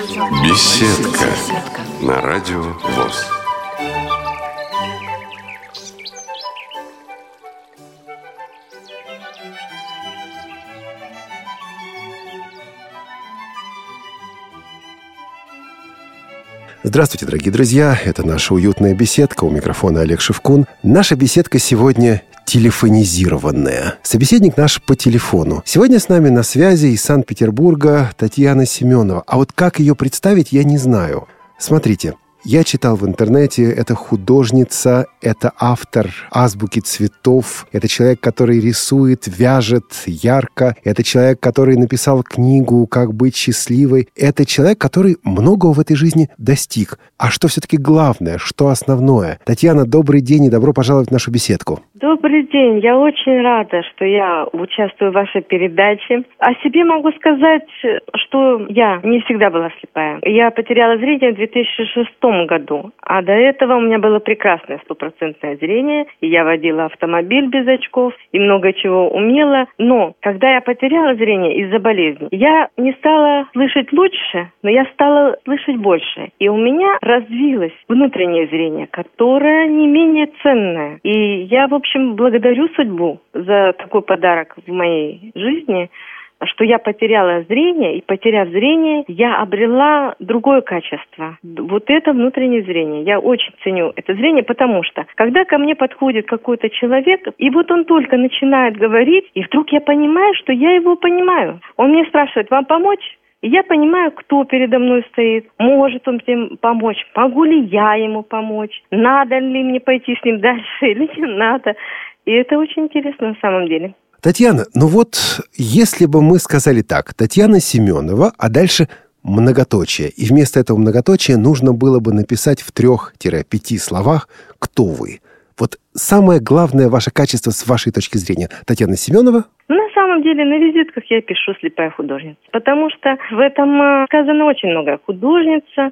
Беседка на радио ВОЗ. Здравствуйте, дорогие друзья! Это наша уютная беседка. У микрофона Олег Шевкун. Наша беседка сегодня телефонизированная. Собеседник наш по телефону. Сегодня с нами на связи из Санкт-Петербурга Татьяна Семенова. А вот как ее представить, я не знаю. Смотрите, я читал в интернете, это художница, это автор азбуки цветов, это человек, который рисует, вяжет ярко, это человек, который написал книгу «Как быть счастливой», это человек, который многого в этой жизни достиг. А что все-таки главное, что основное? Татьяна, добрый день и добро пожаловать в нашу беседку. Добрый день. Я очень рада, что я участвую в вашей передаче. О себе могу сказать, что я не всегда была слепая. Я потеряла зрение в 2006 году, а до этого у меня было прекрасное стопроцентное зрение, и я водила автомобиль без очков и много чего умела. Но когда я потеряла зрение из-за болезни, я не стала слышать лучше, но я стала слышать больше. И у меня развилось внутреннее зрение, которое не менее ценное. И я, в общем, благодарю судьбу за такой подарок в моей жизни, что я потеряла зрение, и потеряв зрение, я обрела другое качество. Вот это внутреннее зрение. Я очень ценю это зрение, потому что, когда ко мне подходит какой-то человек, и вот он только начинает говорить, и вдруг я понимаю, что я его понимаю. Он мне спрашивает, вам помочь? И я понимаю, кто передо мной стоит, может он мне помочь, могу ли я ему помочь, надо ли мне пойти с ним дальше или не надо. И это очень интересно на самом деле. Татьяна, ну вот если бы мы сказали так, Татьяна Семенова, а дальше многоточие, и вместо этого многоточия нужно было бы написать в трех-пяти словах «Кто вы?». Вот самое главное ваше качество с вашей точки зрения. Татьяна Семенова? На самом деле на визитках я пишу «слепая художница», потому что в этом э, сказано очень много. Художница,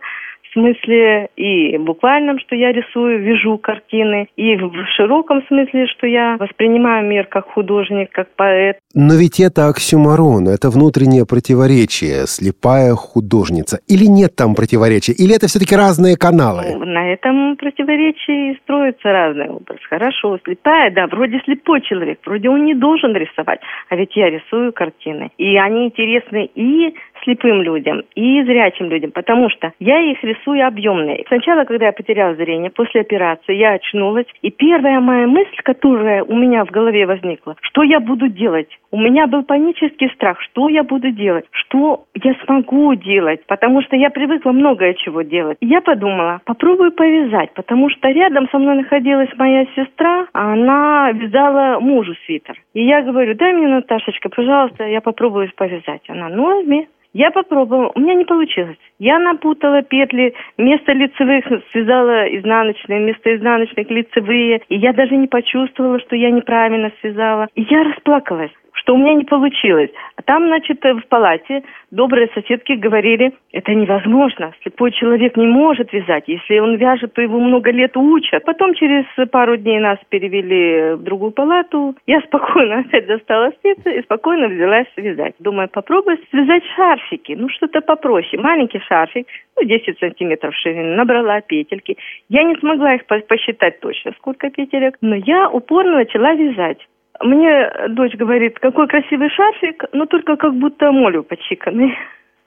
в смысле и буквальном, что я рисую, вяжу картины, и в широком смысле, что я воспринимаю мир как художник, как поэт. Но ведь это оксюмарон, это внутреннее противоречие, слепая художница. Или нет там противоречия? Или это все-таки разные каналы? Ну, на этом противоречии и строится разный образ. Хорошо, слепая, да, вроде слепой человек, вроде он не должен рисовать, а ведь я рисую картины. И они интересны и слепым людям, и зрячим людям, потому что я их рисую объемные. Сначала, когда я потеряла зрение, после операции, я очнулась, и первая моя мысль, которая у меня в голове возникла, что я буду делать? У меня был панический страх, что я буду делать, что я смогу делать, потому что я привыкла многое чего делать. я подумала, попробую повязать, потому что рядом со мной находилась моя сестра, а она вязала мужу свитер. И я говорю, дай мне, Наташечка, пожалуйста, я попробую повязать. Она, ну возьми. Я попробовала, у меня не получилось. Я напутала петли, вместо лицевых связала изнаночные, вместо изнаночных лицевые. И я даже не почувствовала, что я неправильно связала. И я расплакалась что у меня не получилось. А там, значит, в палате добрые соседки говорили, это невозможно, слепой человек не может вязать. Если он вяжет, то его много лет учат. Потом через пару дней нас перевели в другую палату. Я спокойно опять достала спицы и спокойно взялась вязать. Думаю, попробую связать шарфики, ну что-то попроще. Маленький шарфик, ну 10 сантиметров ширины, набрала петельки. Я не смогла их посчитать точно, сколько петелек, но я упорно начала вязать. Мне дочь говорит, какой красивый шарфик, но только как будто молью почиканный.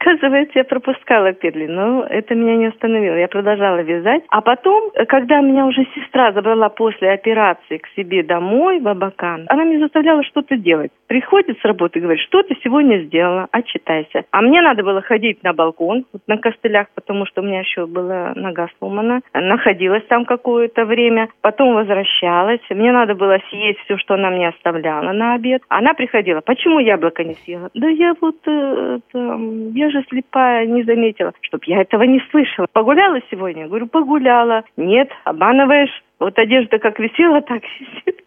Оказывается, я пропускала петли, но это меня не остановило. Я продолжала вязать. А потом, когда меня уже сестра забрала после операции к себе домой в Абакан, она мне заставляла что-то делать. Приходит с работы и говорит, что ты сегодня сделала, отчитайся. А мне надо было ходить на балкон, вот на костылях, потому что у меня еще была нога сломана. Находилась там какое-то время, потом возвращалась. Мне надо было съесть все, что она мне оставляла на обед. Она приходила, почему яблоко не съела? Да я вот, э, это, я же слепая, не заметила, чтоб я этого не слышала. Погуляла сегодня? Говорю, погуляла. Нет, обманываешь. Вот одежда как висела, так висит.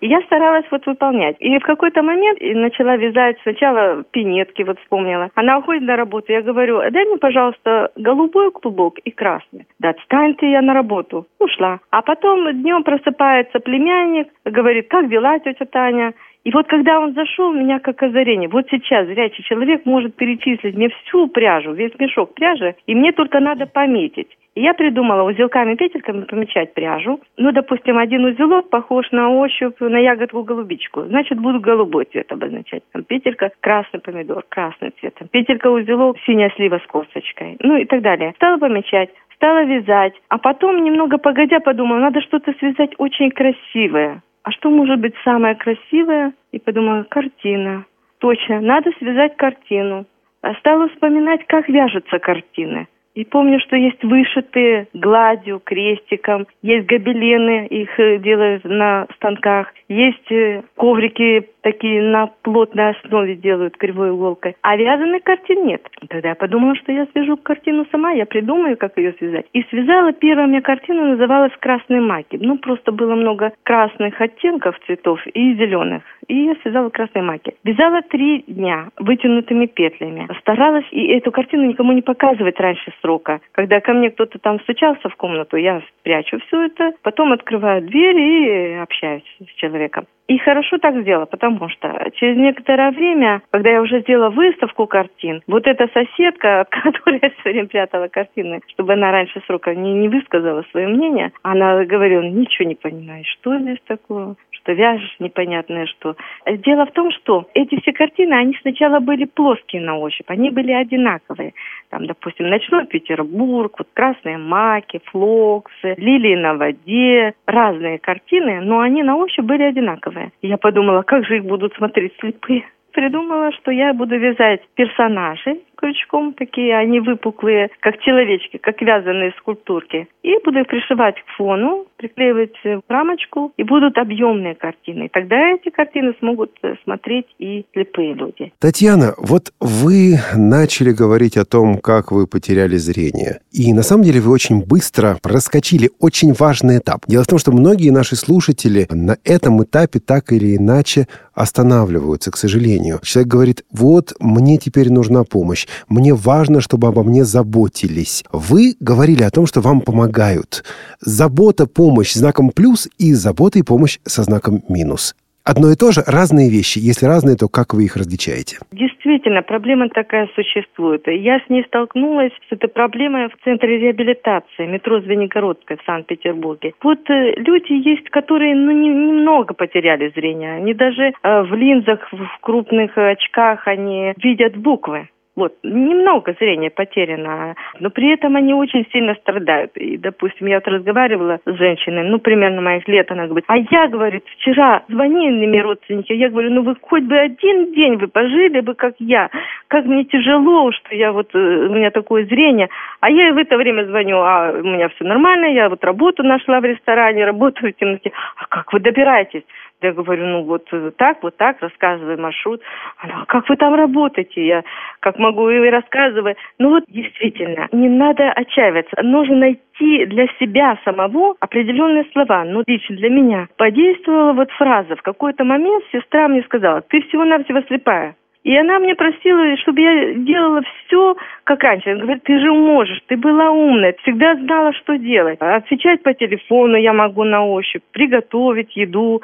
И я старалась вот выполнять. И в какой-то момент начала вязать сначала пинетки, вот вспомнила. Она уходит на работу, я говорю, дай мне, пожалуйста, голубой клубок и красный. Да отстань ты, я на работу. Ушла. А потом днем просыпается племянник, говорит, как дела, тетя Таня? И вот когда он зашел, у меня как озарение. Вот сейчас зрячий человек может перечислить мне всю пряжу, весь мешок пряжи, и мне только надо пометить. И я придумала узелками-петельками помечать пряжу. Ну, допустим, один узелок похож на ощупь на ягодку-голубичку. Значит, буду голубой цвет обозначать. Там петелька красный помидор, красный цвет. Там, петелька-узелок, синяя слива с косточкой. Ну и так далее. Стала помечать стала вязать. А потом, немного погодя, подумала, надо что-то связать очень красивое. А что может быть самое красивое? И подумала, картина. Точно, надо связать картину. А стала вспоминать, как вяжутся картины. И помню, что есть вышитые гладью, крестиком, есть гобелены, их э, делают на станках, есть э, коврики такие на плотной основе делают кривой иголкой, а вязаных картин нет. Тогда я подумала, что я свяжу картину сама, я придумаю, как ее связать. И связала первая у меня картина, называлась «Красные маки». Ну, просто было много красных оттенков цветов и зеленых. И я связала красные маки. Вязала три дня вытянутыми петлями. Старалась и эту картину никому не показывать раньше срока. Когда ко мне кто-то там стучался в комнату, я прячу все это, потом открываю дверь и общаюсь с человеком. И хорошо так сделала, потому что через некоторое время, когда я уже сделала выставку картин, вот эта соседка, от которой я все время прятала картины, чтобы она раньше срока не, не высказала свое мнение, она говорила, ничего не понимаешь, что здесь такое, что вяжешь непонятное что. Дело в том, что эти все картины, они сначала были плоские на ощупь, они были одинаковые. Там, допустим, «Ночной Петербург», вот «Красные маки», «Флоксы», «Лилии на воде», разные картины, но они на ощупь были одинаковые. Я подумала, как же их будут смотреть слепые придумала, что я буду вязать персонажей крючком, такие они выпуклые, как человечки, как вязаные скульптурки. И буду их пришивать к фону, приклеивать в рамочку, и будут объемные картины. Тогда эти картины смогут э, смотреть и слепые люди. Татьяна, вот вы начали говорить о том, как вы потеряли зрение. И на самом деле вы очень быстро проскочили очень важный этап. Дело в том, что многие наши слушатели на этом этапе так или иначе останавливаются, к сожалению. Человек говорит, вот, мне теперь нужна помощь, мне важно, чтобы обо мне заботились. Вы говорили о том, что вам помогают. Забота, помощь знаком плюс и забота и помощь со знаком минус одно и то же, разные вещи. Если разные, то как вы их различаете? Действительно, проблема такая существует. Я с ней столкнулась с этой проблемой в центре реабилитации метро Звенигородская в Санкт-Петербурге. Вот э, люди есть, которые ну, не, немного потеряли зрение. Они даже э, в линзах, в крупных очках, они видят буквы. Вот, немного зрения потеряно, но при этом они очень сильно страдают. И, допустим, я вот разговаривала с женщиной, ну, примерно моих лет, она говорит, а я, говорит, вчера звонили мне родственники, я говорю, ну, вы хоть бы один день вы пожили бы, как я. Как мне тяжело, что я вот, э, у меня такое зрение. А я в это время звоню, а у меня все нормально, я вот работу нашла в ресторане, работаю в темноте. А как вы добираетесь? Я говорю, ну вот э, так, вот так, рассказывай маршрут. Она, а как вы там работаете? Я как могу и рассказываю. Ну вот действительно, не надо отчаиваться. Нужно найти для себя самого определенные слова. Ну, лично для меня подействовала вот фраза. В какой-то момент сестра мне сказала, ты всего-навсего слепая. И она мне просила, чтобы я делала все, как раньше. Она говорит, ты же можешь, ты была умная, всегда знала, что делать. Отвечать по телефону я могу на ощупь, приготовить еду,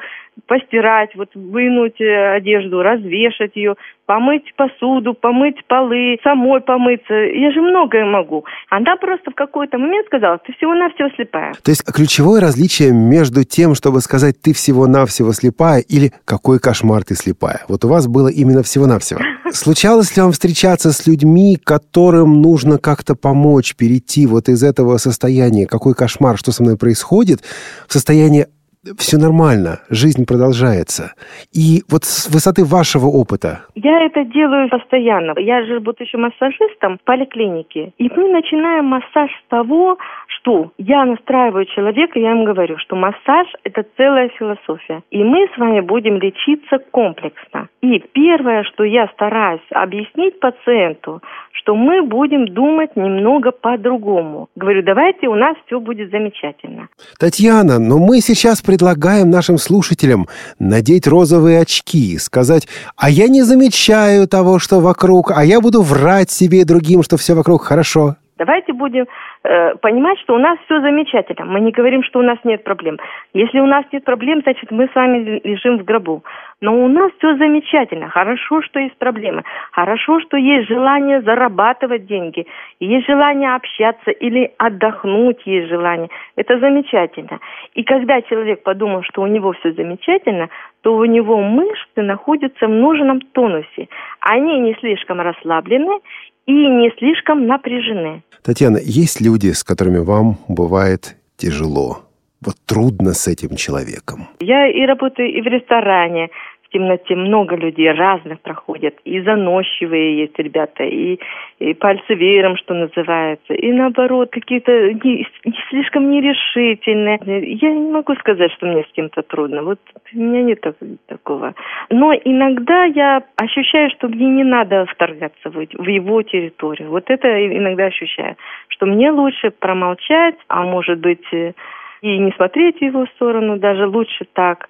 постирать, вот вынуть э, одежду, развешать ее, помыть посуду, помыть полы, самой помыться. Я же многое могу. Она просто в какой-то момент сказала, ты всего-навсего слепая. То есть ключевое различие между тем, чтобы сказать ты всего-навсего слепая или какой кошмар ты слепая. Вот у вас было именно всего-навсего. Случалось ли вам встречаться с людьми, которым нужно как-то помочь перейти вот из этого состояния, какой кошмар, что со мной происходит, в состояние все нормально, жизнь продолжается. И вот с высоты вашего опыта... Я это делаю постоянно. Я же работаю еще массажистом в поликлинике. И мы начинаем массаж с того, что я настраиваю человека, я ему говорю, что массаж – это целая философия. И мы с вами будем лечиться комплексно. И первое, что я стараюсь объяснить пациенту, что мы будем думать немного по-другому. Говорю, давайте у нас все будет замечательно. Татьяна, но мы сейчас предлагаем нашим слушателям надеть розовые очки, сказать, а я не замечаю того, что вокруг, а я буду врать себе и другим, что все вокруг хорошо. Давайте будем э, понимать, что у нас все замечательно. Мы не говорим, что у нас нет проблем. Если у нас нет проблем, значит, мы с вами лежим в гробу. Но у нас все замечательно. Хорошо, что есть проблемы. Хорошо, что есть желание зарабатывать деньги. Есть желание общаться или отдохнуть есть желание. Это замечательно. И когда человек подумал, что у него все замечательно, то у него мышцы находятся в нужном тонусе. Они не слишком расслаблены и не слишком напряжены. Татьяна, есть люди, с которыми вам бывает тяжело? Вот трудно с этим человеком. Я и работаю и в ресторане, темноте много людей разных проходят. И заносчивые есть ребята, и, и пальцы веером, что называется. И наоборот, какие-то не, не слишком нерешительные. Я не могу сказать, что мне с кем-то трудно. Вот у меня нет так, такого. Но иногда я ощущаю, что мне не надо вторгаться в, в его территорию. Вот это иногда ощущаю. Что мне лучше промолчать, а может быть и не смотреть в его сторону, даже лучше так.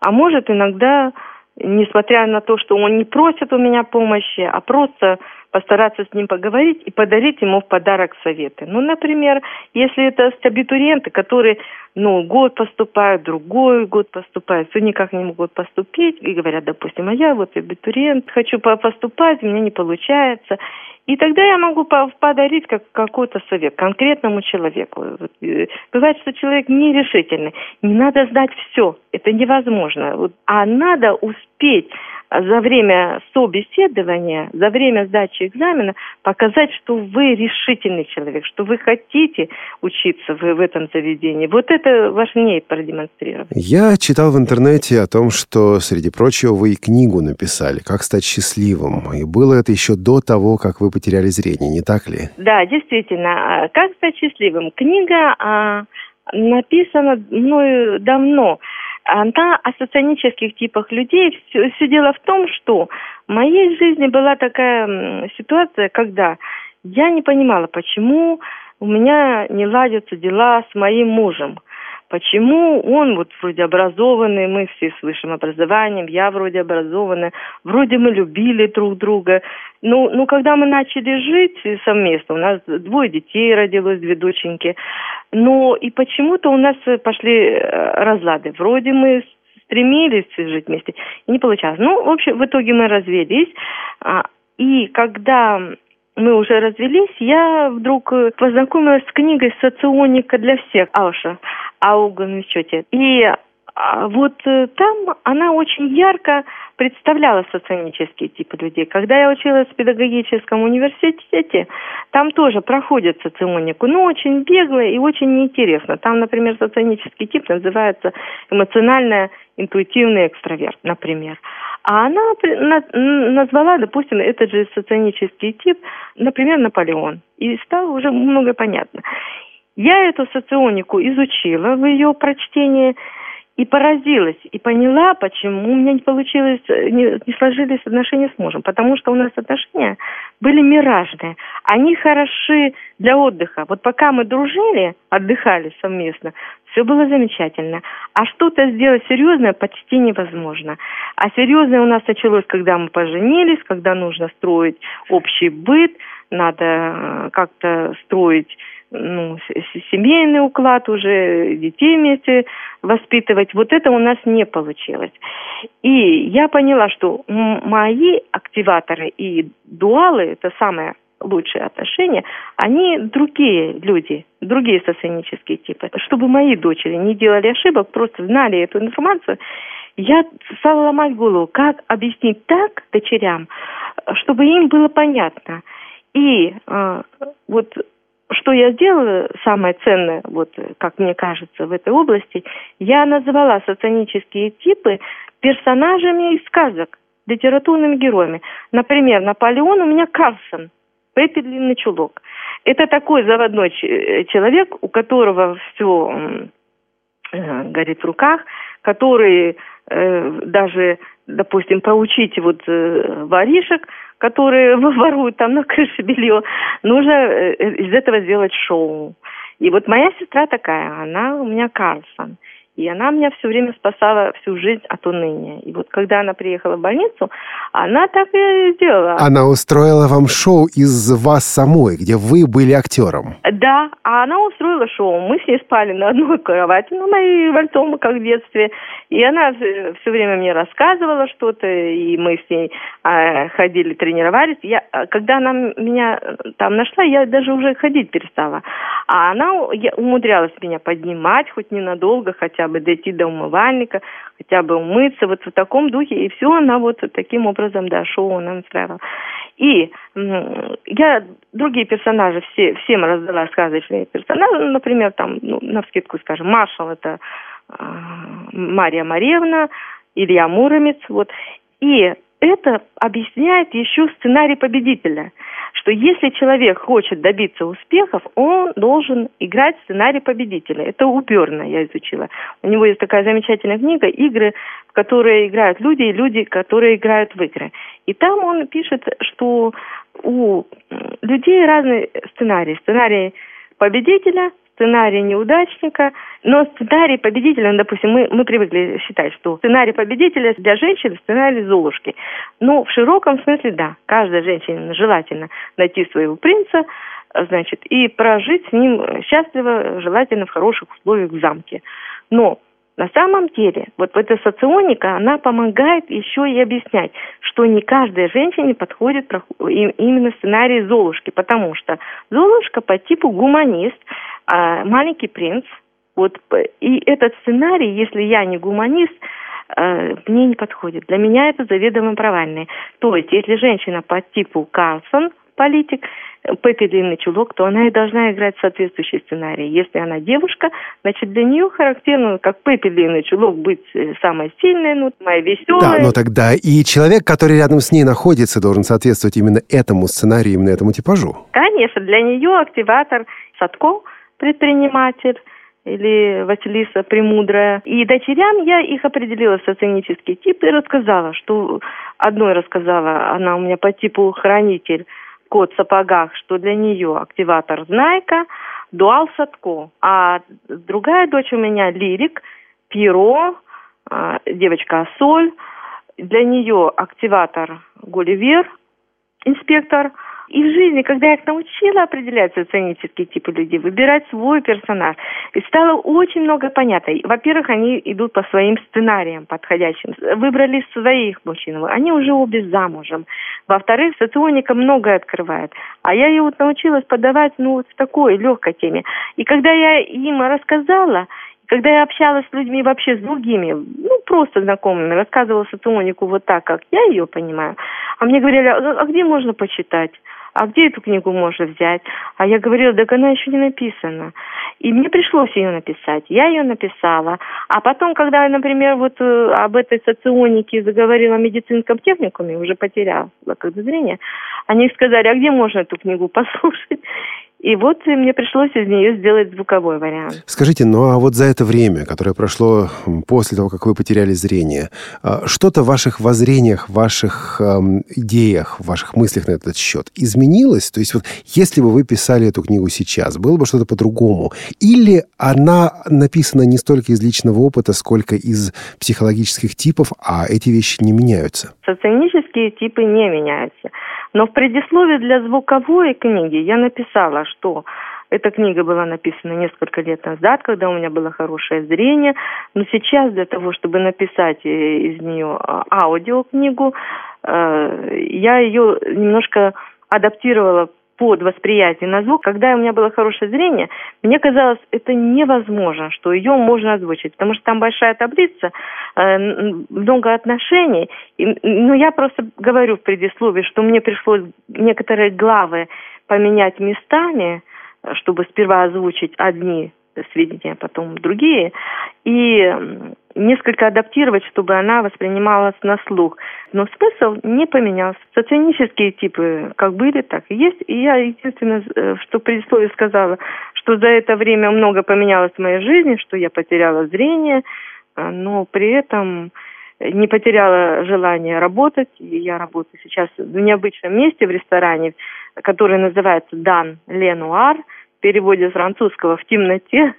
А может иногда несмотря на то, что он не просит у меня помощи, а просто постараться с ним поговорить и подарить ему в подарок советы. Ну, например, если это абитуриенты, которые, ну, год поступают, другой год поступают, все никак не могут поступить, и говорят, допустим, а я вот абитуриент, хочу поступать, у меня не получается. И тогда я могу подарить как, какой-то совет конкретному человеку. Э, бывает, что человек нерешительный. Не надо знать все. Это невозможно. А надо успеть за время собеседования, за время сдачи экзамена показать, что вы решительный человек, что вы хотите учиться в, в этом заведении. Вот это важнее продемонстрировать. Я читал в интернете о том, что, среди прочего, вы и книгу написали «Как стать счастливым». И было это еще до того, как вы потеряли зрение, не так ли? Да, действительно. А, «Как стать счастливым». Книга а, написана мною давно она о соционических типах людей. Все, все дело в том, что в моей жизни была такая ситуация, когда я не понимала, почему у меня не ладятся дела с моим мужем. Почему он вот вроде образованный, мы все с высшим образованием, я вроде образованная, вроде мы любили друг друга. Ну, ну, когда мы начали жить совместно, у нас двое детей родилось, две доченьки, но и почему-то у нас пошли э, разлады. Вроде мы стремились жить вместе, и не получалось. Ну, в общем, в итоге мы развелись. А, и когда мы уже развелись, я вдруг познакомилась с книгой «Соционика для всех» Ауша. Ауган Счете. И а, вот э, там она очень ярко представляла соционические типы людей. Когда я училась в педагогическом университете, там тоже проходят соционику, но очень бегло и очень неинтересно. Там, например, соционический тип называется эмоционально-интуитивный экстраверт, например. А она назвала, допустим, этот же соционический тип, например, Наполеон. И стало уже много понятно. Я эту соционику изучила в ее прочтении и поразилась, и поняла, почему у меня не получилось, не, не сложились отношения с мужем. Потому что у нас отношения были миражные. Они хороши для отдыха. Вот пока мы дружили, отдыхали совместно, все было замечательно. А что-то сделать серьезное почти невозможно. А серьезное у нас началось, когда мы поженились, когда нужно строить общий быт, надо э, как-то строить ну, семейный уклад уже, детей вместе воспитывать. Вот это у нас не получилось. И я поняла, что мои активаторы и дуалы, это самое лучшие отношения, они другие люди, другие соционические типы. Чтобы мои дочери не делали ошибок, просто знали эту информацию, я стала ломать голову, как объяснить так дочерям, чтобы им было понятно. И э, вот что я сделала, самое ценное, вот как мне кажется, в этой области, я назвала соционические типы персонажами из сказок, литературными героями. Например, Наполеон у меня Карлсон, Пеппи Длинный Чулок. Это такой заводной человек, у которого все э, горит в руках, который э, даже, допустим, поучить вот э, воришек – которые воруют там на крыше белье. Нужно э, из этого сделать шоу. И вот моя сестра такая, она у меня Карлсон. И она меня все время спасала всю жизнь от уныния. И вот когда она приехала в больницу, она так и сделала. Она устроила вам шоу из вас самой, где вы были актером. Да, а она устроила шоу. Мы с ней спали на одной кровати, на моей вальтома, как в детстве. И она все время мне рассказывала что-то, и мы с ней э, ходили, тренировались. Я, когда она меня там нашла, я даже уже ходить перестала. А она умудрялась меня поднимать, хоть ненадолго, хотя бы дойти до умывальника, хотя бы умыться, вот в таком духе. И все она вот таким образом, да, шоу она устраивала. И я другие персонажи все, всем раздала сказочные персонажи, ну, например, там, ну, на вскидку скажем, маршал это э, Мария Маревна, Илья Муромец, вот. И это объясняет еще сценарий победителя, что если человек хочет добиться успехов, он должен играть сценарий победителя. Это у я изучила. У него есть такая замечательная книга «Игры, в которые играют люди, и люди, которые играют в игры». И там он пишет, что у людей разный сценарий. Сценарий победителя, сценарий неудачника, но сценарий победителя, ну, допустим, мы, мы привыкли считать, что сценарий победителя для женщин сценарий Золушки. Но в широком смысле, да, каждой женщине желательно найти своего принца, значит, и прожить с ним счастливо, желательно в хороших условиях в замке. Но на самом деле, вот эта соционика, она помогает еще и объяснять, что не каждой женщине подходит именно сценарий Золушки, потому что Золушка по типу гуманист, а маленький принц, вот, и этот сценарий, если я не гуманист, э, мне не подходит. Для меня это заведомо провальный. То есть, если женщина по типу Карлсон, политик, Пеппи длинный чулок, то она и должна играть соответствующий сценарий. Если она девушка, значит, для нее характерно, как Пеппи длинный чулок, быть э, самой сильной, ну, самой веселой. Да, но тогда и человек, который рядом с ней находится, должен соответствовать именно этому сценарию, именно этому типажу. Конечно, для нее активатор Садко, предприниматель, или Василиса Премудрая. И дочерям я их определила в соционический тип и рассказала, что одной рассказала, она у меня по типу хранитель, кот в сапогах, что для нее активатор Знайка, Дуал Садко. А другая дочь у меня Лирик, Пиро, а, девочка Соль. Для нее активатор Гулливер, инспектор – и в жизни, когда я их научила определять соционические типы людей, выбирать свой персонаж, и стало очень много понятно. Во-первых, они идут по своим сценариям подходящим. Выбрали своих мужчин, они уже обе замужем. Во-вторых, соционика многое открывает. А я ее вот научилась подавать ну, вот в такой легкой теме. И когда я им рассказала, когда я общалась с людьми вообще с другими, ну, просто знакомыми, рассказывала соционику вот так, как я ее понимаю, а мне говорили, а, а где можно почитать? А где эту книгу можно взять? А я говорила, так она еще не написана. И мне пришлось ее написать. Я ее написала. А потом, когда, например, вот э, об этой соционике заговорила в медицинском техникуме, уже потеряла когда зрение, они сказали, а где можно эту книгу послушать? И вот мне пришлось из нее сделать звуковой вариант. Скажите, ну а вот за это время, которое прошло после того, как вы потеряли зрение, а, что-то в ваших воззрениях, в ваших эм, идеях, в ваших мыслях на этот счет изменилось? То есть вот если бы вы писали эту книгу сейчас, было бы что-то по-другому? Или она написана не столько из личного опыта, сколько из психологических типов, а эти вещи не меняются? Соционические типы не меняются. Но в предисловии для звуковой книги я написала, что эта книга была написана несколько лет назад, когда у меня было хорошее зрение. Но сейчас для того, чтобы написать э, из нее а, аудиокнигу, э, я ее немножко адаптировала под восприятие на звук, когда у меня было хорошее зрение, мне казалось, это невозможно, что ее можно озвучить, потому что там большая таблица, э, много отношений. Ну, я просто говорю в предисловии, что мне пришлось некоторые главы поменять местами, чтобы сперва озвучить одни сведения, потом другие, и несколько адаптировать, чтобы она воспринималась на слух. Но смысл не поменялся. Соционические типы как были, так и есть. И я единственное, э, что предисловие сказала, что за это время много поменялось в моей жизни, что я потеряла зрение, а, но при этом не потеряла желание работать. И я работаю сейчас в необычном месте в ресторане, который называется Дан Ленуар, в переводе с французского «в темноте».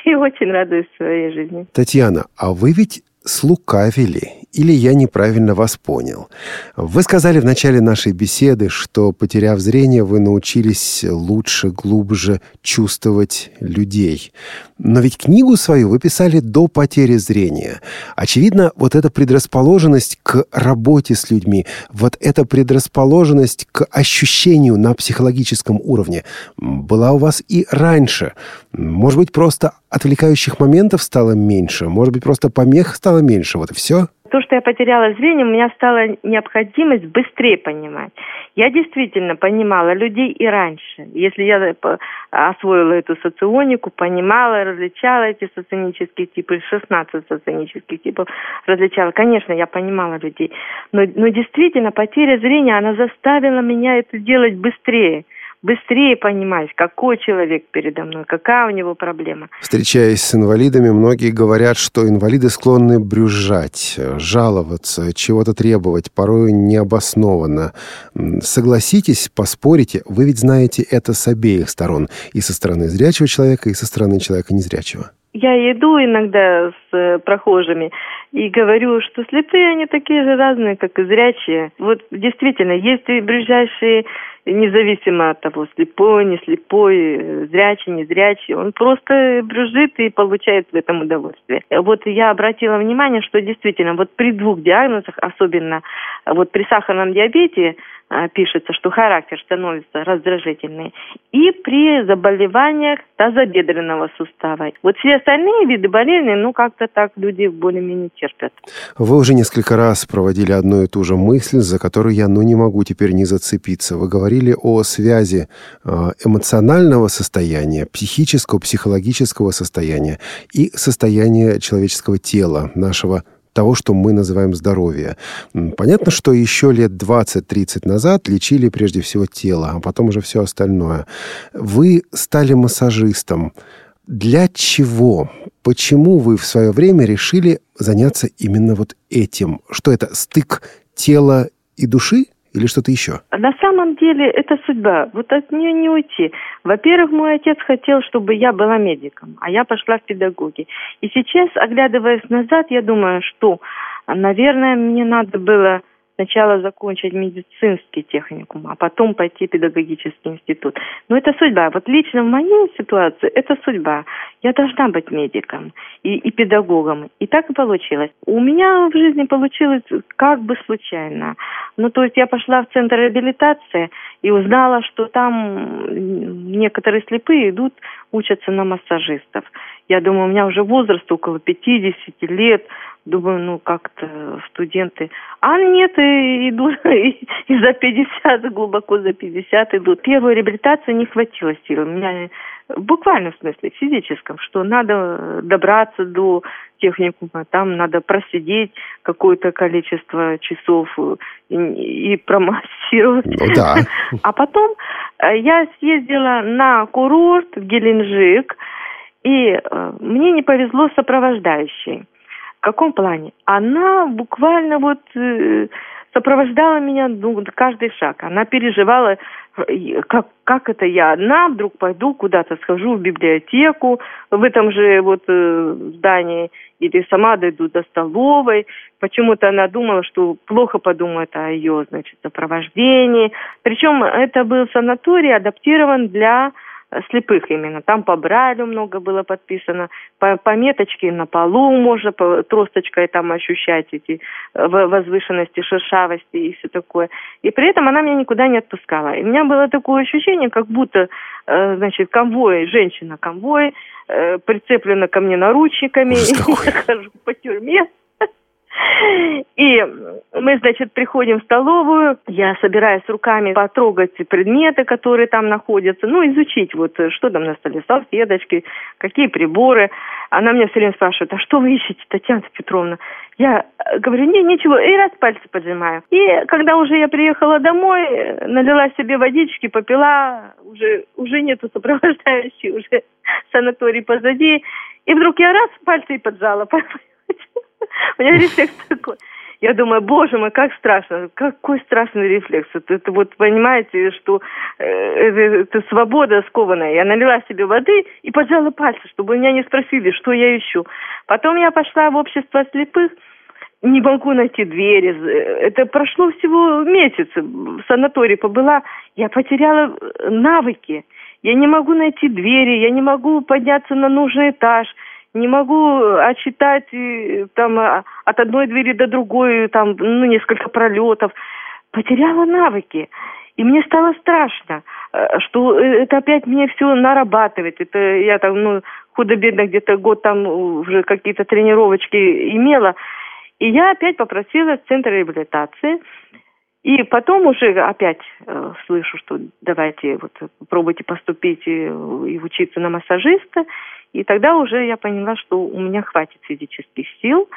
и очень радуюсь своей жизни. Татьяна, а вы ведь слукавили или я неправильно вас понял. Вы сказали в начале нашей беседы, что, потеряв зрение, вы научились лучше, глубже чувствовать людей. Но ведь книгу свою вы писали до потери зрения. Очевидно, вот эта предрасположенность к работе с людьми, вот эта предрасположенность к ощущению на психологическом уровне была у вас и раньше. Может быть, просто отвлекающих моментов стало меньше, может быть, просто помех стало меньше, вот и все? То, что я потеряла зрение, у меня стала необходимость быстрее понимать. Я действительно понимала людей и раньше. Если я э, освоила эту соционику, понимала, различала эти соционические типы, 16 соционических типов различала. Конечно, я понимала людей. Но, но действительно, потеря зрения, она заставила меня это делать быстрее быстрее понимать, какой человек передо мной, какая у него проблема. Встречаясь с инвалидами, многие говорят, что инвалиды склонны брюзжать, жаловаться, чего-то требовать, порой необоснованно. Согласитесь, поспорите, вы ведь знаете это с обеих сторон, и со стороны зрячего человека, и со стороны человека незрячего. Я иду иногда с э, прохожими и говорю, что слепые они такие же разные, как и зрячие. Вот действительно, есть и ближайшие независимо от того, слепой, не слепой, зрячий, не зрячий, он просто брюжит и получает в этом удовольствие. Вот я обратила внимание, что действительно вот при двух диагнозах, особенно вот при сахарном диабете, пишется, что характер становится раздражительный, и при заболеваниях тазобедренного сустава. Вот все остальные виды болезней, ну, как-то так люди более-менее терпят. Вы уже несколько раз проводили одну и ту же мысль, за которую я, ну, не могу теперь не зацепиться. Вы говорили о связи а, эмоционального состояния, психического, психологического состояния и состояния человеческого тела, нашего того, что мы называем здоровье. Понятно, что еще лет 20-30 назад лечили прежде всего тело, а потом уже все остальное. Вы стали массажистом. Для чего? Почему вы в свое время решили заняться именно вот этим? Что это, стык тела и души? Или что-то еще? На самом деле это судьба. Вот от нее не уйти. Во-первых, мой отец хотел, чтобы я была медиком, а я пошла в педагоги. И сейчас, оглядываясь назад, я думаю, что, наверное, мне надо было сначала закончить медицинский техникум, а потом пойти в педагогический институт. Но это судьба. Вот лично в моей ситуации это судьба. Я должна быть медиком и, и педагогом. И так и получилось. У меня в жизни получилось как бы случайно. Ну, то есть я пошла в центр реабилитации и узнала, что там некоторые слепые идут, учатся на массажистов. Я думаю, у меня уже возраст около 50 лет – Думаю, ну как-то студенты. А нет, и идут и, и за 50, глубоко за 50 идут. Первую реабилитацию не хватило сил. У меня буквально в смысле физическом, что надо добраться до техникума, там надо просидеть какое-то количество часов и, и промассировать. Ну, да. А потом э, я съездила на курорт в Геленджик, и э, мне не повезло сопровождающей. В каком плане? Она буквально вот э, сопровождала меня ну, каждый шаг. Она переживала, э, как, как это я одна вдруг пойду куда-то схожу в библиотеку в этом же вот э, здании или сама дойду до столовой. Почему-то она думала, что плохо подумает о ее, значит, сопровождении. Причем это был санаторий, адаптирован для слепых именно. Там по Брайлю много было подписано, по, меточке на полу можно по, тросточкой там ощущать эти э, возвышенности, шершавости и все такое. И при этом она меня никуда не отпускала. И у меня было такое ощущение, как будто, э, значит, конвой, женщина-конвой, э, прицеплена ко мне наручниками, и я хожу по тюрьме. И мы, значит, приходим в столовую, я собираюсь руками потрогать предметы, которые там находятся, ну, изучить вот, что там на столе, салфеточки, какие приборы. Она меня все время спрашивает, а что вы ищете, Татьяна Петровна? Я говорю, не, ничего, и раз пальцы поджимаю. И когда уже я приехала домой, налила себе водички, попила, уже, уже нету сопровождающей, уже санаторий позади. И вдруг я раз пальцы и поджала, У меня рефлекс такой. Я думаю, боже мой, как страшно, какой страшный рефлекс. Это, это вот понимаете, что э, это, свобода скованная. Я налила себе воды и поджала пальцы, чтобы меня не спросили, что я ищу. Потом я пошла в общество слепых, не могу найти двери. Это прошло всего месяц. В санатории побыла. Я потеряла навыки. Я не могу найти двери, я не могу подняться на нужный этаж – не могу отчитать э, там а, от одной двери до другой, там, ну, несколько пролетов. Потеряла навыки. И мне стало страшно, э, что э, это опять мне все нарабатывать. Это я там, ну, худо-бедно где-то год там уже какие-то тренировочки имела. И я опять попросила в центр реабилитации. И потом уже опять э, слышу, что давайте вот пробуйте поступить и, и учиться на массажиста. И тогда уже я поняла, что у меня хватит физических сил.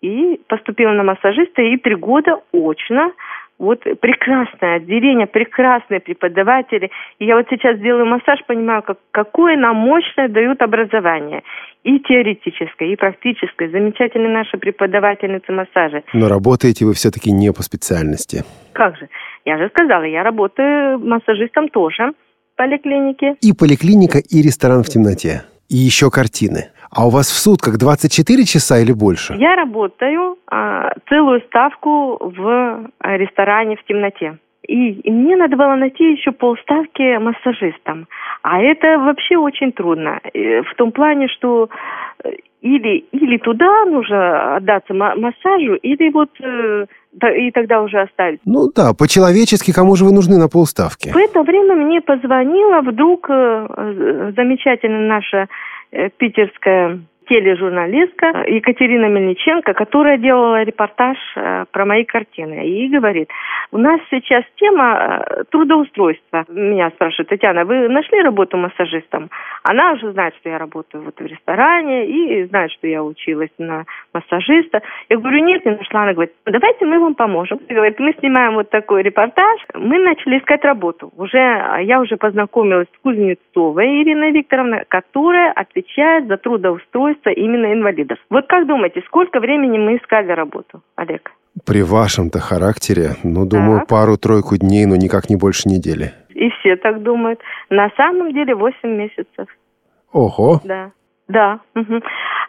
И поступила на массажиста, и три года очно. Вот прекрасное отделение, прекрасные преподаватели. И я вот сейчас делаю массаж, понимаю, как, какое нам мощное дают образование. И теоретическое, и практическое. Замечательные наши преподавательницы массажа. Но работаете вы все-таки не по специальности. Как же? Я же сказала, я работаю массажистом тоже в поликлинике. И поликлиника, и ресторан в темноте. И еще картины. А у вас в сутках 24 часа или больше? Я работаю а, целую ставку в ресторане в темноте. И, и мне надо было найти еще полставки массажистам. А это вообще очень трудно. В том плане, что э, или, или туда нужно отдаться массажу, или вот э, и тогда уже оставить. Ну да, по-человечески кому же вы нужны на полставки? В это время мне позвонила вдруг э, замечательная наша э, питерская тележурналистка Екатерина Мельниченко, которая делала репортаж э, про мои картины. И говорит, у нас сейчас тема э, трудоустройства. Меня спрашивают, Татьяна, вы нашли работу массажистом? Она уже знает, что я работаю вот в ресторане и знает, что я училась на массажиста. Я говорю, нет, не нашла. Она говорит, давайте мы вам поможем. Говорит, мы снимаем вот такой репортаж. Мы начали искать работу. Уже я уже познакомилась с Кузнецовой Ириной Викторовной, которая отвечает за трудоустройство трудоустройства именно инвалидов. Вот как думаете, сколько времени мы искали работу, Олег? При вашем-то характере, ну, думаю, пару-тройку дней, но никак не больше недели. И все так думают. На самом деле 8 месяцев. Ого. Да. Да. Угу.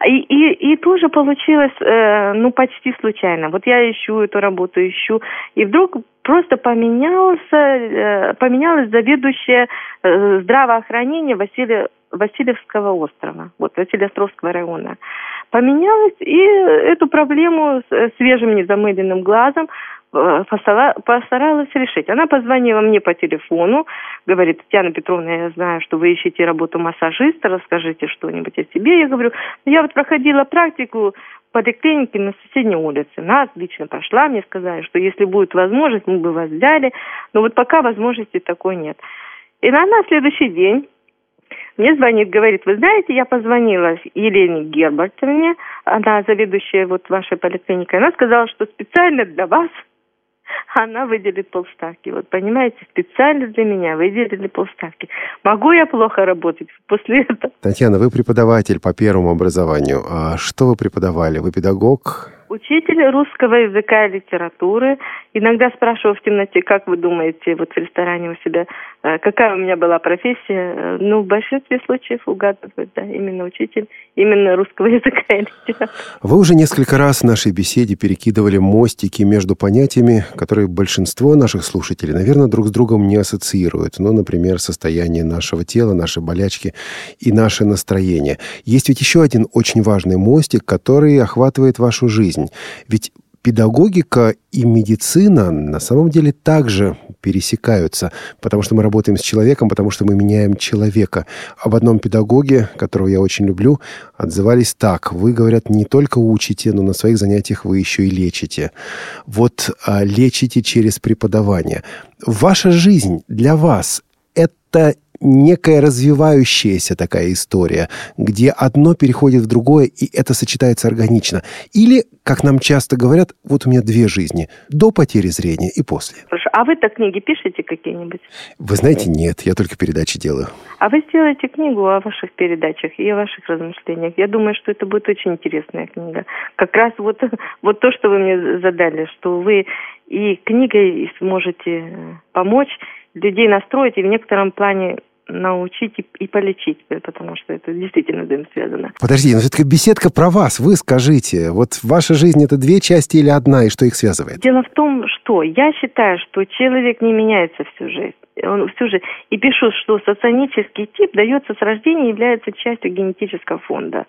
И, и, и тоже получилось, э, ну, почти случайно. Вот я ищу эту работу, ищу, и вдруг просто поменялся, э, поменялась заведующая э, здравоохранения Василия Васильевского острова, вот Василиостровского района. Поменялась, и эту проблему с свежим незамыленным глазом э, постаралась решить. Она позвонила мне по телефону, говорит, Татьяна Петровна, я знаю, что вы ищете работу массажиста, расскажите что-нибудь о себе. Я говорю, «Ну, я вот проходила практику в поликлинике на соседней улице. Она отлично прошла, мне сказали, что если будет возможность, мы бы вас взяли, но вот пока возможности такой нет. И на, на следующий день мне звонит, говорит, вы знаете, я позвонила Елене Гербертовне, она заведующая вот вашей поликлиникой, она сказала, что специально для вас она выделит полставки. Вот понимаете, специально для меня выделили полставки. Могу я плохо работать после этого? Татьяна, вы преподаватель по первому образованию. А что вы преподавали? Вы педагог? Учитель русского языка и литературы. Иногда спрашиваю в темноте, как вы думаете, вот в ресторане у себя, какая у меня была профессия? Э, ну, в большинстве случаев угадывают, да, именно учитель, именно русского языка и литературы. Вы уже несколько раз в нашей беседе перекидывали мостики между понятиями, которые большинство наших слушателей, наверное, друг с другом не ассоциируют. Ну, например, состояние нашего тела, наши болячки и наше настроение. Есть ведь еще один очень важный мостик, который охватывает вашу жизнь. Ведь педагогика и медицина на самом деле также пересекаются, потому что мы работаем с человеком, потому что мы меняем человека. Об одном педагоге, которого я очень люблю, отзывались так. Вы, говорят, не только учите, но на своих занятиях вы еще и лечите. Вот а, лечите через преподавание. Ваша жизнь для вас – это некая развивающаяся такая история, где одно переходит в другое, и это сочетается органично. Или, как нам часто говорят, вот у меня две жизни. До потери зрения и после. Хорошо. А вы-то книги пишете какие-нибудь? Вы знаете, нет. Я только передачи делаю. А вы сделаете книгу о ваших передачах и о ваших размышлениях. Я думаю, что это будет очень интересная книга. Как раз вот, вот то, что вы мне задали, что вы и книгой сможете помочь людей настроить и в некотором плане научить и, и полечить, потому что это действительно взаимосвязано. Подождите, но все-таки беседка про вас. Вы скажите, вот ваша жизнь это две части или одна, и что их связывает? Дело в том, что я считаю, что человек не меняется всю жизнь. Он всю жизнь. И пишу, что соционический тип дается с рождения и является частью генетического фонда.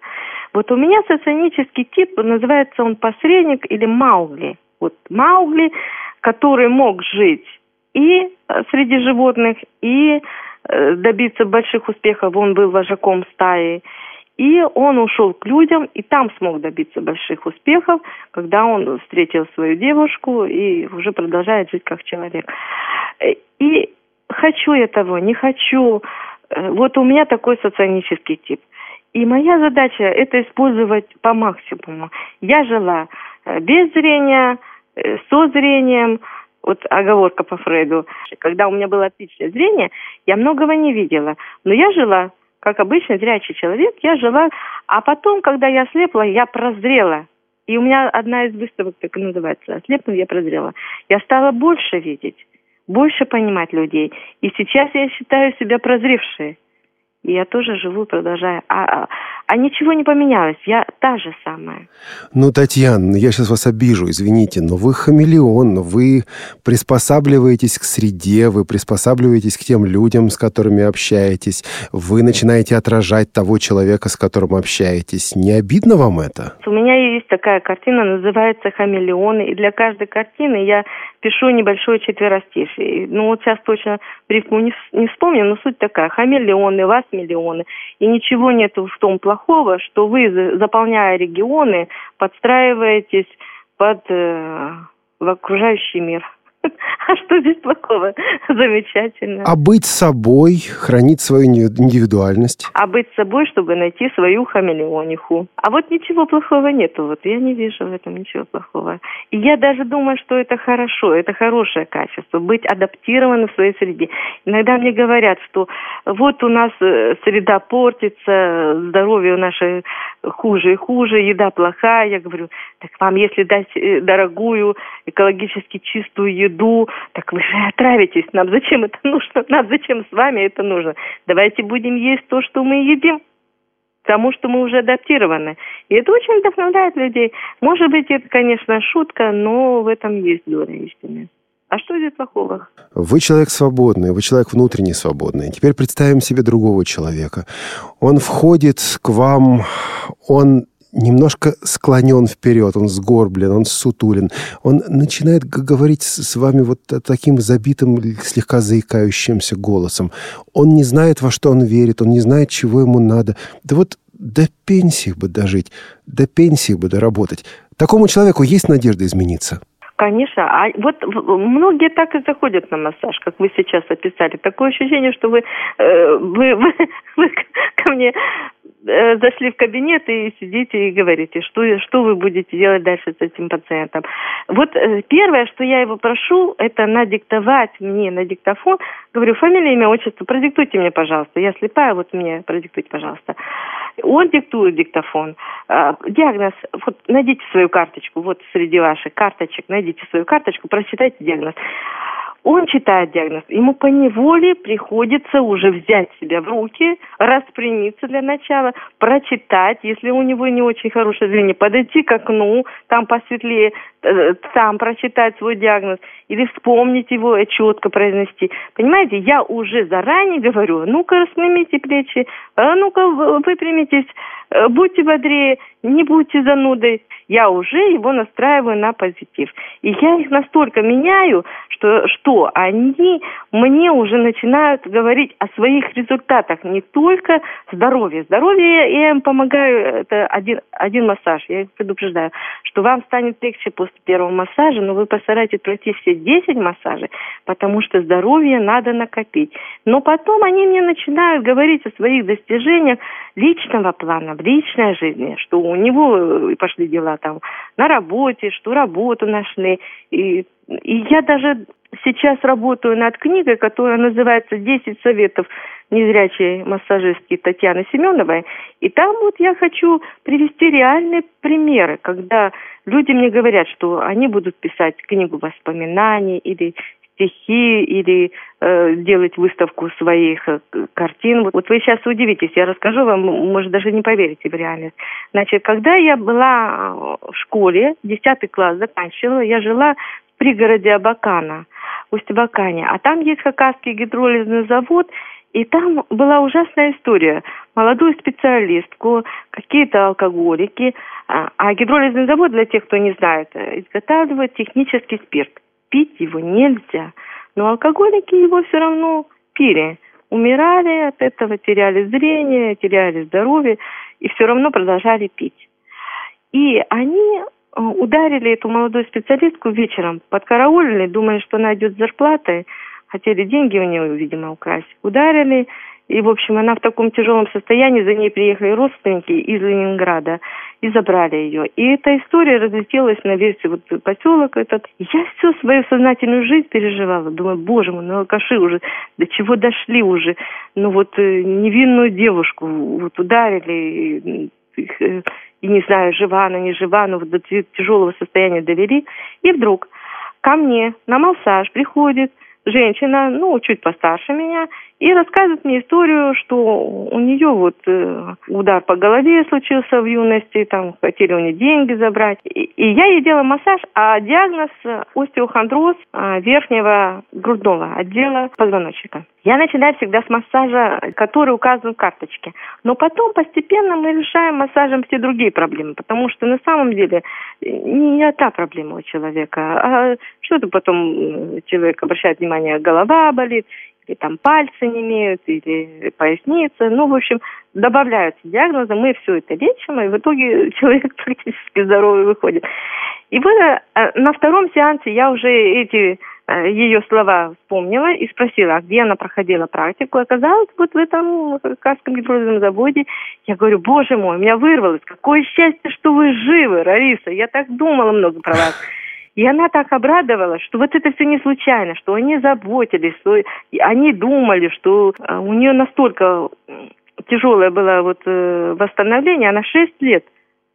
Вот у меня соционический тип, называется он посредник или Маугли. Вот Маугли, который мог жить и э, среди животных, и Э, добиться больших успехов, он был вожаком стаи. И он ушел к людям, и там смог добиться больших успехов, когда он встретил свою девушку и уже продолжает жить как человек. Э, и хочу я того, не хочу. Э, вот у меня такой соционический тип. И моя задача это использовать по максимуму. Я жила без зрения, со зрением, вот оговорка по Фрейду. Когда у меня было отличное зрение, я многого не видела. Но я жила, как обычно, зрячий человек, я жила. А потом, когда я слепла, я прозрела. И у меня одна из выставок так и называется «Ослепнув, я прозрела». Я стала больше видеть, больше понимать людей. И сейчас я считаю себя прозревшей. И я тоже живу, продолжаю. А, а, а ничего не поменялось. Я та же самая. Ну, Татьяна, я сейчас вас обижу, извините, но вы хамелеон, вы приспосабливаетесь к среде, вы приспосабливаетесь к тем людям, с которыми общаетесь, вы начинаете отражать того человека, с которым общаетесь. Не обидно вам это? У меня есть такая картина, называется «Хамелеоны», и для каждой картины я пишу небольшое четверостишие. Ну вот сейчас точно рифму не, не вспомню, но суть такая. Хамелеоны, вас миллионы. И ничего нет в том плохого, что вы, заполняя регионы, подстраиваетесь под э, в окружающий мир. А что здесь плохого? Замечательно. А быть собой, хранить свою индивидуальность? А быть собой, чтобы найти свою хамелеониху. А вот ничего плохого нету. Вот я не вижу в этом ничего плохого. И я даже думаю, что это хорошо, это хорошее качество, быть адаптированным в своей среде. Иногда мне говорят, что вот у нас э, среда портится, здоровье наше хуже и хуже, еда плохая. Я говорю, так вам, если дать э, дорогую, экологически чистую еду, так вы же отравитесь. Нам зачем это нужно? Нам зачем с вами это нужно? Давайте будем есть то, что мы едим тому, что мы уже адаптированы. И это очень вдохновляет людей. Может быть, это, конечно, шутка, но в этом есть доля истины. А что здесь плохого? Вы человек свободный, вы человек внутренне свободный. Теперь представим себе другого человека. Он входит к вам, он немножко склонен вперед, он сгорблен, он сутулен. Он начинает говорить с вами вот таким забитым, слегка заикающимся голосом. Он не знает, во что он верит, он не знает, чего ему надо. Да вот до пенсии бы дожить, до пенсии бы доработать. Такому человеку есть надежда измениться? Конечно. А вот многие так и заходят на массаж, как вы сейчас описали. Такое ощущение, что вы, э, вы, вы, вы ко мне Э, зашли в кабинет и сидите и говорите, что, что вы будете делать дальше с этим пациентом. Вот э, первое, что я его прошу, это надиктовать мне на диктофон. Говорю, фамилия, имя, отчество, продиктуйте мне, пожалуйста. Я слепая, вот мне продиктуйте, пожалуйста. Он диктует диктофон. А, диагноз, вот найдите свою карточку, вот среди ваших карточек, найдите свою карточку, прочитайте диагноз. Он читает диагноз, ему по неволе приходится уже взять себя в руки, распрямиться для начала, прочитать, если у него не очень хорошее зрение, подойти к окну, там посветлее, э, там прочитать свой диагноз или вспомнить его и четко произнести. Понимаете, я уже заранее говорю, ну-ка распрямите плечи, а ну-ка выпрямитесь, э, будьте бодрее, не будьте занудой, я уже его настраиваю на позитив. И я их настолько меняю, что, что они мне уже начинают говорить о своих результатах, не только здоровье. Здоровье я им помогаю, это один, один массаж. Я их предупреждаю, что вам станет легче после первого массажа, но вы постарайтесь пройти все 10 массажей, потому что здоровье надо накопить. Но потом они мне начинают говорить о своих достижениях личного плана, в личной жизни, что у него пошли дела там на работе, что работу нашли. И, и я даже сейчас работаю над книгой, которая называется «10 советов незрячей массажистки Татьяны Семеновой». И там вот я хочу привести реальные примеры, когда люди мне говорят, что они будут писать книгу воспоминаний или стихи или э, делать выставку своих э, картин. Вот, вы сейчас удивитесь, я расскажу вам, может, даже не поверите в реальность. Значит, когда я была в школе, 10 класс заканчивала, я жила в пригороде Абакана, Усть-Абакане, а там есть Хакасский гидролизный завод, и там была ужасная история. Молодую специалистку, какие-то алкоголики, а, а гидролизный завод, для тех, кто не знает, изготавливает технический спирт пить его нельзя. Но алкоголики его все равно пили. Умирали от этого, теряли зрение, теряли здоровье и все равно продолжали пить. И они э, ударили эту молодую специалистку вечером, подкараулили, думали, что она идет с зарплатой, хотели деньги у нее, видимо, украсть. Ударили, и, в общем, она в таком тяжелом состоянии, за ней приехали родственники из Ленинграда и забрали ее. И эта история разлетелась на весь вот поселок этот. Я всю свою сознательную жизнь переживала. Думаю, боже мой, ну алкаши уже, до чего дошли уже. Ну вот э, невинную девушку вот ударили, и, э, и не знаю, жива она, не жива, но вот до тяжелого состояния довели. И вдруг ко мне на массаж приходит женщина, ну, чуть постарше меня, и рассказывает мне историю, что у нее вот э, удар по голове случился в юности, там хотели у нее деньги забрать. И, я ей делала массаж, а диагноз остеохондроз э, верхнего грудного отдела позвоночника. Я начинаю всегда с массажа, который указан в карточке. Но потом постепенно мы решаем массажем все другие проблемы, потому что на самом деле не та проблема у человека, а что-то потом человек обращает внимание, голова болит, или там пальцы не имеют, или поясница. Ну, в общем, добавляются диагнозы, мы все это лечим, и в итоге человек практически здоровый выходит. И вот э, на втором сеансе я уже эти э, ее слова вспомнила и спросила, а где она проходила практику. Оказалось, вот в этом Кавказском гидролизном заводе. Я говорю, боже мой, меня вырвалось. Какое счастье, что вы живы, Рариса. Я так думала много про вас. И она так обрадовалась, что вот это все не случайно, что они заботились, что они думали, что э, у нее настолько тяжелое было вот э, восстановление, она 6 лет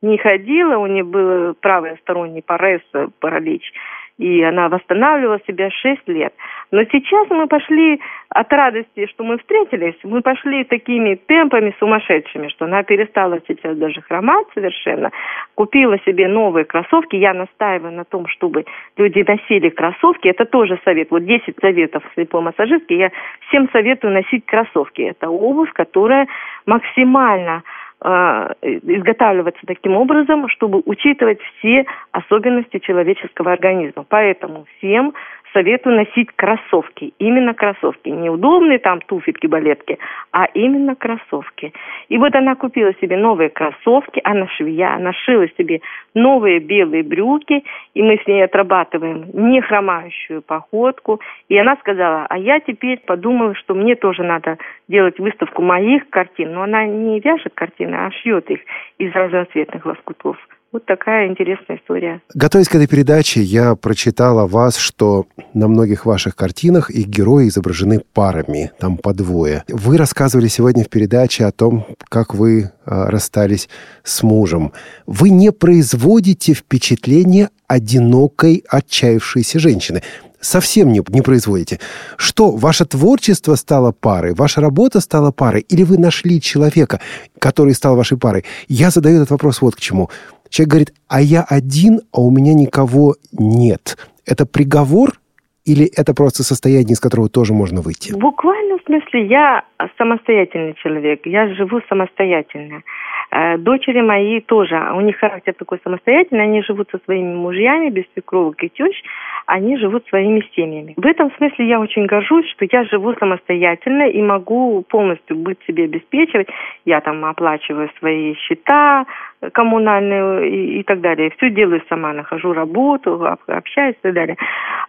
не ходила, у нее был правый сторонний парез, паралич и она восстанавливала себя 6 лет. Но сейчас мы пошли от радости, что мы встретились, мы пошли такими темпами сумасшедшими, что она перестала сейчас даже хромать совершенно, купила себе новые кроссовки. Я настаиваю на том, чтобы люди носили кроссовки. Это тоже совет. Вот 10 советов слепой массажистки. Я всем советую носить кроссовки. Это обувь, которая максимально изготавливаться таким образом, чтобы учитывать все особенности человеческого организма. Поэтому всем советую носить кроссовки, именно кроссовки, не удобные там туфельки, балетки, а именно кроссовки. И вот она купила себе новые кроссовки, она швея, она шила себе новые белые брюки, и мы с ней отрабатываем не хромающую походку. И она сказала, а я теперь подумала, что мне тоже надо делать выставку моих картин, но она не вяжет картины, а шьет их из разноцветных лоскутов. Вот такая интересная история. Готовясь к этой передаче, я прочитала о вас, что на многих ваших картинах их герои изображены парами, там по двое. Вы рассказывали сегодня в передаче о том, как вы а, расстались с мужем. Вы не производите впечатление одинокой, отчаявшейся женщины совсем не, не производите. Что, ваше творчество стало парой, ваша работа стала парой, или вы нашли человека, который стал вашей парой? Я задаю этот вопрос вот к чему. Человек говорит, а я один, а у меня никого нет. Это приговор или это просто состояние, из которого тоже можно выйти? В буквальном смысле я самостоятельный человек, я живу самостоятельно. Э, дочери мои тоже, у них характер такой самостоятельный, они живут со своими мужьями, без свекровок и тещ, они живут своими семьями. В этом смысле я очень горжусь, что я живу самостоятельно и могу полностью быть себе обеспечивать. Я там оплачиваю свои счета коммунальные и, и так далее. Все делаю сама, нахожу работу, общаюсь и так далее.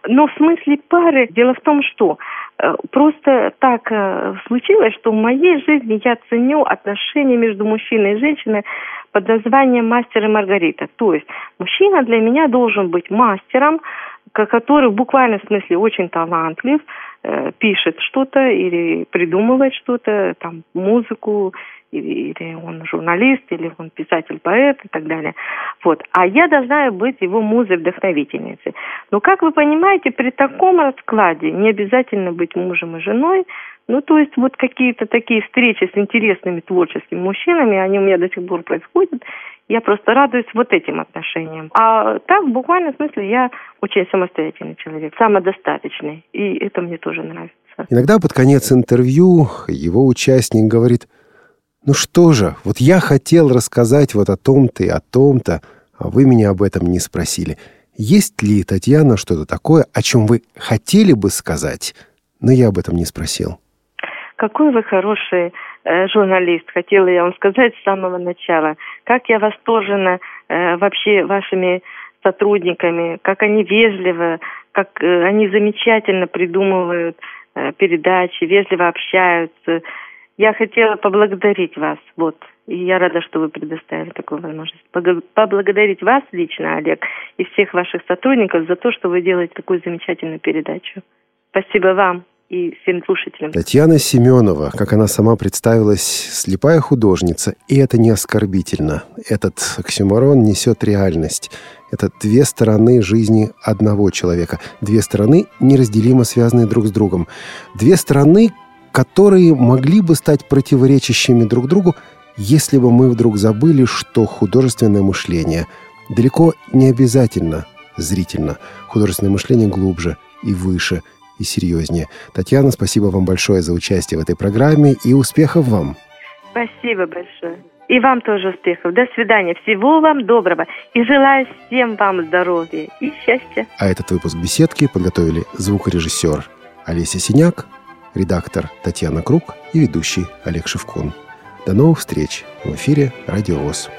Но в смысле пары, дело в том, что Э, просто так э, случилось, что в моей жизни я ценю отношения между мужчиной и женщиной под названием мастер и Маргарита. То есть мужчина для меня должен быть мастером, который в буквальном смысле очень талантлив, э, пишет что-то или придумывает что-то, там, музыку, или, или он журналист, или он писатель, поэт и так далее. Вот. А я должна быть его музой-вдохновительницей. Но, как вы понимаете, при таком раскладе не обязательно быть мужем и женой. Ну, то есть вот какие-то такие встречи с интересными творческими мужчинами, они у меня до сих пор происходят. Я просто радуюсь вот этим отношениям. А так, в буквальном смысле, я очень самостоятельный человек, самодостаточный. И это мне тоже нравится. Иногда под конец интервью его участник говорит, ну что же, вот я хотел рассказать вот о том-то и о том-то, а вы меня об этом не спросили. Есть ли, Татьяна, что-то такое, о чем вы хотели бы сказать, но я об этом не спросил? Какой вы хороший э, журналист, хотела я вам сказать с самого начала. Как я восторжена э, вообще вашими сотрудниками, как они вежливо, как э, они замечательно придумывают э, передачи, вежливо общаются. Я хотела поблагодарить вас, вот, и я рада, что вы предоставили такую возможность. Поблагодарить вас лично, Олег, и всех ваших сотрудников за то, что вы делаете такую замечательную передачу. Спасибо вам и всем слушателям. Татьяна Семенова, как она сама представилась, слепая художница, и это не оскорбительно. Этот оксюморон несет реальность. Это две стороны жизни одного человека. Две стороны, неразделимо связанные друг с другом. Две стороны, которые могли бы стать противоречащими друг другу, если бы мы вдруг забыли, что художественное мышление далеко не обязательно зрительно. Художественное мышление глубже и выше – и серьезнее. Татьяна, спасибо вам большое за участие в этой программе и успехов вам. Спасибо большое. И вам тоже успехов. До свидания. Всего вам доброго. И желаю всем вам здоровья и счастья. А этот выпуск беседки подготовили звукорежиссер Олеся Синяк, редактор Татьяна Круг и ведущий Олег Шевкун. До новых встреч в эфире «Радио ВОЗ».